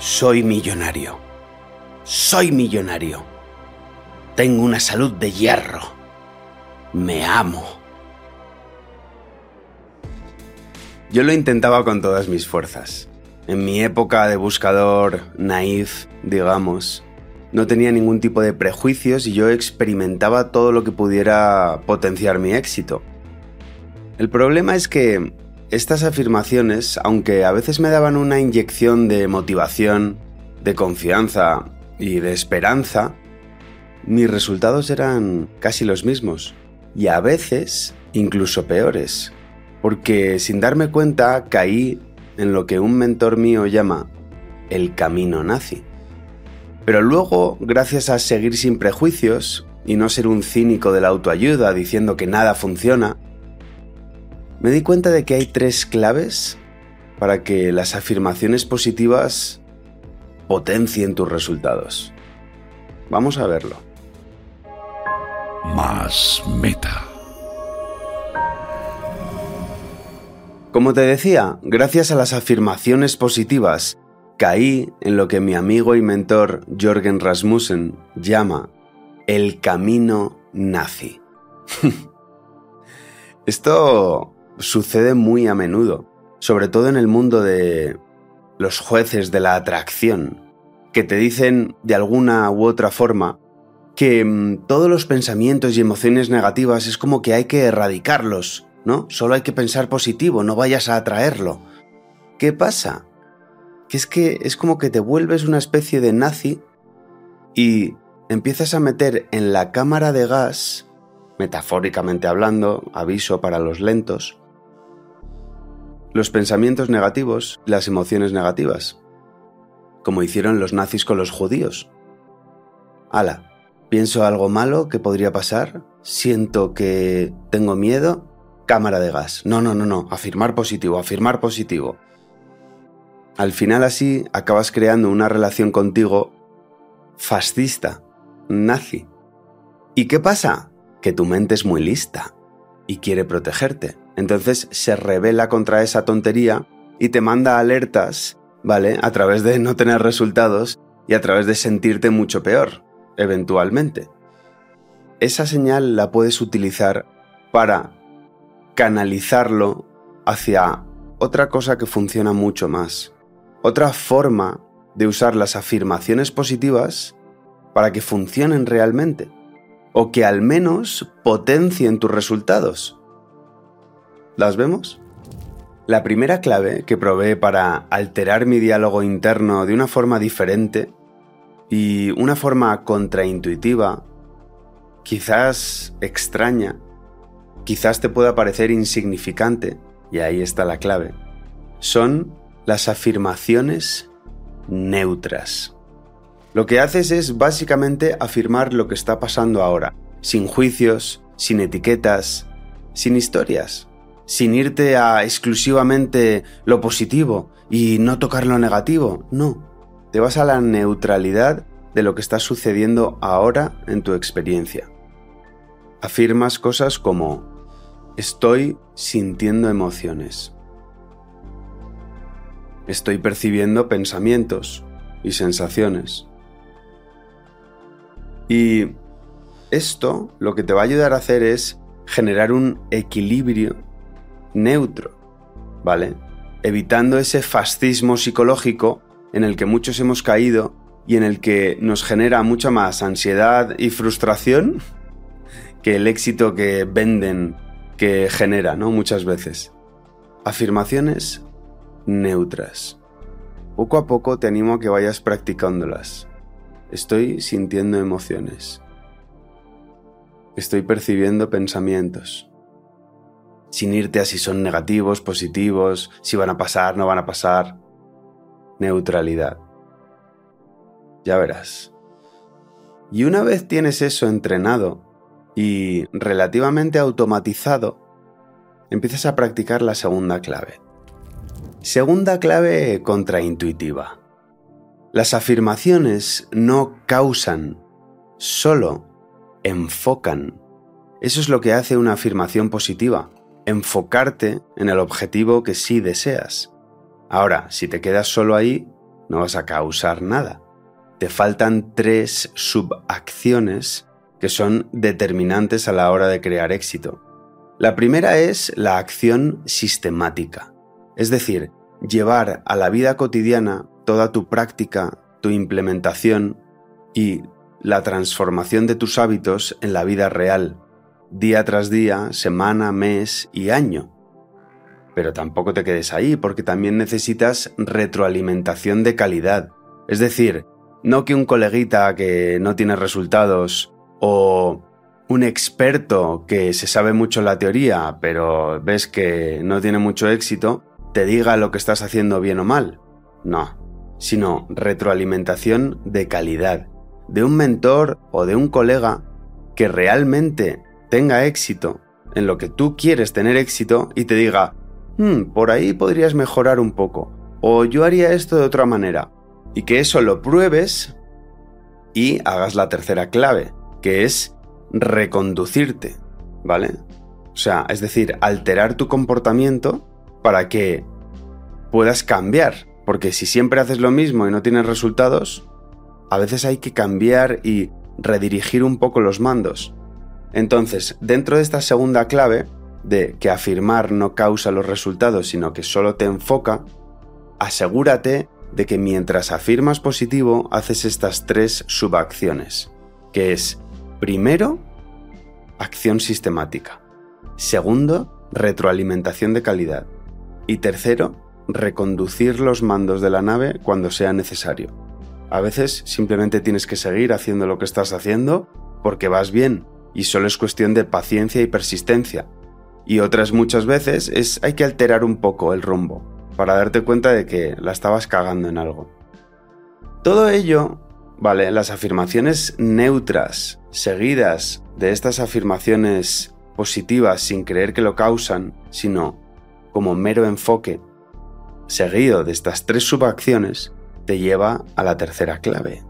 Soy millonario. Soy millonario. Tengo una salud de hierro. Me amo. Yo lo intentaba con todas mis fuerzas. En mi época de buscador naif, digamos, no tenía ningún tipo de prejuicios y yo experimentaba todo lo que pudiera potenciar mi éxito. El problema es que estas afirmaciones, aunque a veces me daban una inyección de motivación, de confianza y de esperanza, mis resultados eran casi los mismos y a veces incluso peores, porque sin darme cuenta caí en lo que un mentor mío llama el camino nazi. Pero luego, gracias a seguir sin prejuicios y no ser un cínico de la autoayuda diciendo que nada funciona, me di cuenta de que hay tres claves para que las afirmaciones positivas potencien tus resultados. Vamos a verlo. Más meta. Como te decía, gracias a las afirmaciones positivas, caí en lo que mi amigo y mentor Jorgen Rasmussen llama el camino nazi. Esto sucede muy a menudo, sobre todo en el mundo de los jueces de la atracción, que te dicen de alguna u otra forma que mm, todos los pensamientos y emociones negativas es como que hay que erradicarlos, ¿no? Solo hay que pensar positivo, no vayas a atraerlo. ¿Qué pasa? Que es que es como que te vuelves una especie de nazi y empiezas a meter en la cámara de gas, metafóricamente hablando, aviso para los lentos, los pensamientos negativos las emociones negativas, como hicieron los nazis con los judíos. Ala, pienso algo malo que podría pasar, siento que tengo miedo cámara de gas. No, no, no, no. Afirmar positivo, afirmar positivo. Al final así acabas creando una relación contigo fascista, nazi. ¿Y qué pasa? Que tu mente es muy lista y quiere protegerte. Entonces se revela contra esa tontería y te manda alertas, ¿vale? A través de no tener resultados y a través de sentirte mucho peor, eventualmente. Esa señal la puedes utilizar para canalizarlo hacia otra cosa que funciona mucho más. Otra forma de usar las afirmaciones positivas para que funcionen realmente. O que al menos potencien tus resultados. ¿Las vemos? La primera clave que probé para alterar mi diálogo interno de una forma diferente y una forma contraintuitiva, quizás extraña, quizás te pueda parecer insignificante, y ahí está la clave, son las afirmaciones neutras. Lo que haces es básicamente afirmar lo que está pasando ahora, sin juicios, sin etiquetas, sin historias, sin irte a exclusivamente lo positivo y no tocar lo negativo, no, te vas a la neutralidad de lo que está sucediendo ahora en tu experiencia. Afirmas cosas como Estoy sintiendo emociones. Estoy percibiendo pensamientos y sensaciones. Y esto lo que te va a ayudar a hacer es generar un equilibrio neutro, ¿vale? Evitando ese fascismo psicológico en el que muchos hemos caído y en el que nos genera mucha más ansiedad y frustración que el éxito que venden que genera, ¿no? Muchas veces. Afirmaciones neutras. Poco a poco te animo a que vayas practicándolas. Estoy sintiendo emociones. Estoy percibiendo pensamientos. Sin irte a si son negativos, positivos, si van a pasar, no van a pasar. Neutralidad. Ya verás. Y una vez tienes eso entrenado, y relativamente automatizado, empiezas a practicar la segunda clave. Segunda clave contraintuitiva. Las afirmaciones no causan, solo enfocan. Eso es lo que hace una afirmación positiva, enfocarte en el objetivo que sí deseas. Ahora, si te quedas solo ahí, no vas a causar nada. Te faltan tres subacciones que son determinantes a la hora de crear éxito. La primera es la acción sistemática, es decir, llevar a la vida cotidiana toda tu práctica, tu implementación y la transformación de tus hábitos en la vida real, día tras día, semana, mes y año. Pero tampoco te quedes ahí porque también necesitas retroalimentación de calidad. Es decir, no que un coleguita que no tiene resultados o un experto que se sabe mucho la teoría pero ves que no tiene mucho éxito te diga lo que estás haciendo bien o mal. No, sino retroalimentación de calidad, de un mentor o de un colega que realmente tenga éxito en lo que tú quieres tener éxito y te diga, hmm, por ahí podrías mejorar un poco, o yo haría esto de otra manera, y que eso lo pruebes y hagas la tercera clave, que es reconducirte, ¿vale? O sea, es decir, alterar tu comportamiento para que puedas cambiar, porque si siempre haces lo mismo y no tienes resultados, a veces hay que cambiar y redirigir un poco los mandos. Entonces, dentro de esta segunda clave, de que afirmar no causa los resultados, sino que solo te enfoca, asegúrate de que mientras afirmas positivo haces estas tres subacciones, que es, primero, acción sistemática, segundo, retroalimentación de calidad. Y tercero, reconducir los mandos de la nave cuando sea necesario. A veces simplemente tienes que seguir haciendo lo que estás haciendo porque vas bien y solo es cuestión de paciencia y persistencia. Y otras muchas veces es hay que alterar un poco el rumbo para darte cuenta de que la estabas cagando en algo. Todo ello, vale, las afirmaciones neutras, seguidas de estas afirmaciones positivas sin creer que lo causan, sino como mero enfoque, seguido de estas tres subacciones, te lleva a la tercera clave.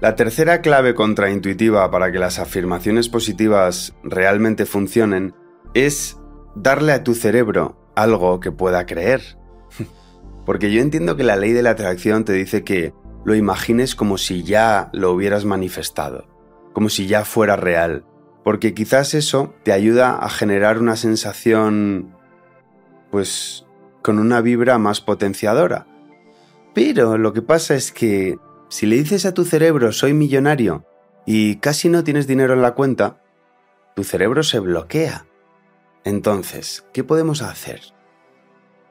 La tercera clave contraintuitiva para que las afirmaciones positivas realmente funcionen es darle a tu cerebro algo que pueda creer. Porque yo entiendo que la ley de la atracción te dice que lo imagines como si ya lo hubieras manifestado, como si ya fuera real, porque quizás eso te ayuda a generar una sensación, pues, con una vibra más potenciadora. Pero lo que pasa es que si le dices a tu cerebro soy millonario y casi no tienes dinero en la cuenta, tu cerebro se bloquea. Entonces, ¿qué podemos hacer?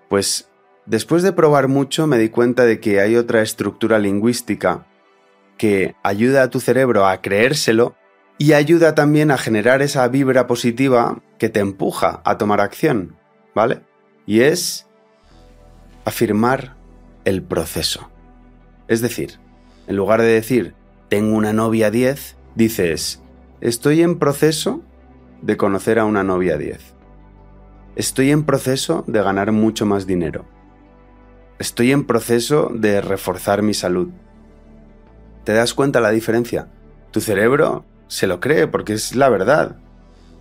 Pues después de probar mucho me di cuenta de que hay otra estructura lingüística que ayuda a tu cerebro a creérselo y ayuda también a generar esa vibra positiva que te empuja a tomar acción, ¿vale? Y es afirmar el proceso. Es decir, en lugar de decir tengo una novia 10, dices estoy en proceso de conocer a una novia 10. Estoy en proceso de ganar mucho más dinero. Estoy en proceso de reforzar mi salud. ¿Te das cuenta la diferencia? Tu cerebro se lo cree porque es la verdad.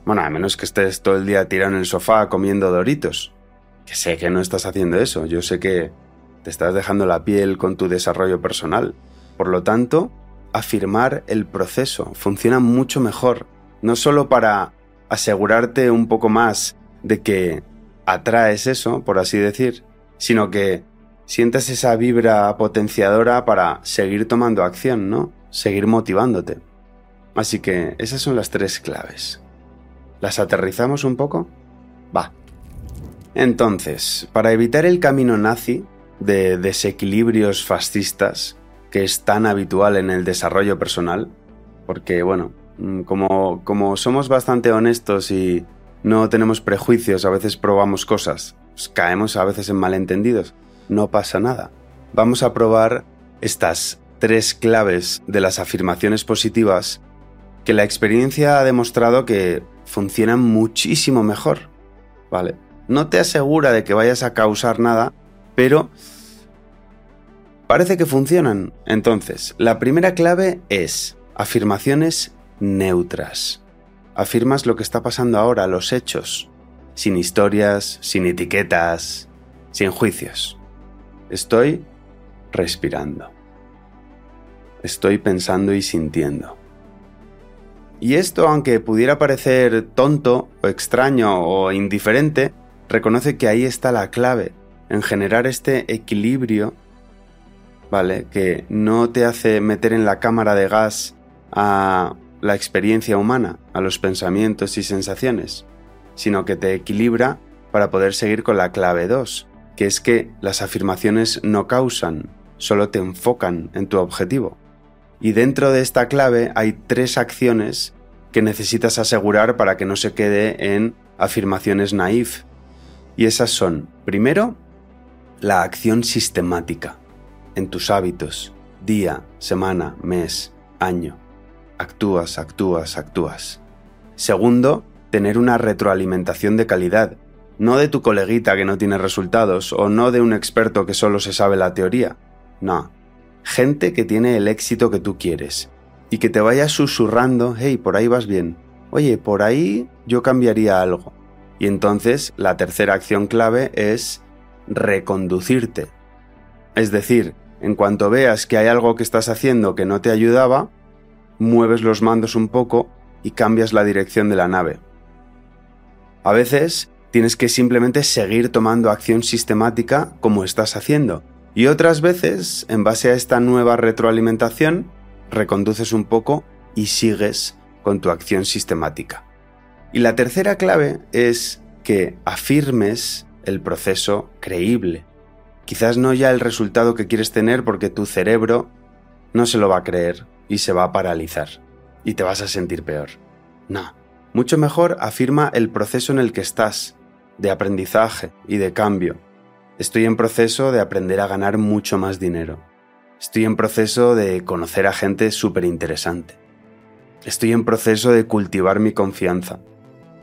Bueno, a menos que estés todo el día tirado en el sofá comiendo doritos. Que sé que no estás haciendo eso. Yo sé que te estás dejando la piel con tu desarrollo personal. Por lo tanto, afirmar el proceso funciona mucho mejor. No solo para asegurarte un poco más de que atraes eso, por así decir, sino que sientes esa vibra potenciadora para seguir tomando acción, ¿no? Seguir motivándote. Así que esas son las tres claves. ¿Las aterrizamos un poco? Va. Entonces, para evitar el camino nazi de desequilibrios fascistas que es tan habitual en el desarrollo personal, porque bueno, mm, como, como somos bastante honestos y no tenemos prejuicios, a veces probamos cosas, pues caemos a veces en malentendidos, no pasa nada. Vamos a probar estas tres claves de las afirmaciones positivas que la experiencia ha demostrado que funcionan muchísimo mejor, ¿vale? No te asegura de que vayas a causar nada, pero parece que funcionan. Entonces, la primera clave es afirmaciones neutras. Afirmas lo que está pasando ahora, los hechos, sin historias, sin etiquetas, sin juicios. Estoy respirando. Estoy pensando y sintiendo. Y esto, aunque pudiera parecer tonto o extraño o indiferente, reconoce que ahí está la clave en generar este equilibrio, ¿vale? Que no te hace meter en la cámara de gas a la experiencia humana, a los pensamientos y sensaciones, sino que te equilibra para poder seguir con la clave 2, que es que las afirmaciones no causan, solo te enfocan en tu objetivo. Y dentro de esta clave hay tres acciones que necesitas asegurar para que no se quede en afirmaciones naif. Y esas son, primero, la acción sistemática, en tus hábitos, día, semana, mes, año. Actúas, actúas, actúas. Segundo, tener una retroalimentación de calidad, no de tu coleguita que no tiene resultados o no de un experto que solo se sabe la teoría. No, gente que tiene el éxito que tú quieres y que te vaya susurrando, hey, por ahí vas bien, oye, por ahí yo cambiaría algo. Y entonces la tercera acción clave es reconducirte. Es decir, en cuanto veas que hay algo que estás haciendo que no te ayudaba, mueves los mandos un poco y cambias la dirección de la nave. A veces tienes que simplemente seguir tomando acción sistemática como estás haciendo, y otras veces, en base a esta nueva retroalimentación, reconduces un poco y sigues con tu acción sistemática. Y la tercera clave es que afirmes el proceso creíble. Quizás no ya el resultado que quieres tener porque tu cerebro no se lo va a creer y se va a paralizar y te vas a sentir peor. No, mucho mejor afirma el proceso en el que estás, de aprendizaje y de cambio, Estoy en proceso de aprender a ganar mucho más dinero. Estoy en proceso de conocer a gente súper interesante. Estoy en proceso de cultivar mi confianza.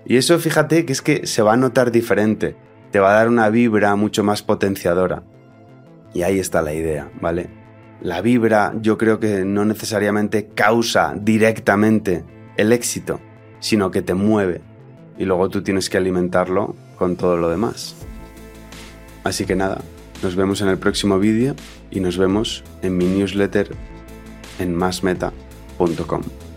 Y eso fíjate que es que se va a notar diferente, te va a dar una vibra mucho más potenciadora. Y ahí está la idea, ¿vale? La vibra yo creo que no necesariamente causa directamente el éxito, sino que te mueve. Y luego tú tienes que alimentarlo con todo lo demás. Así que nada, nos vemos en el próximo vídeo y nos vemos en mi newsletter en masmeta.com.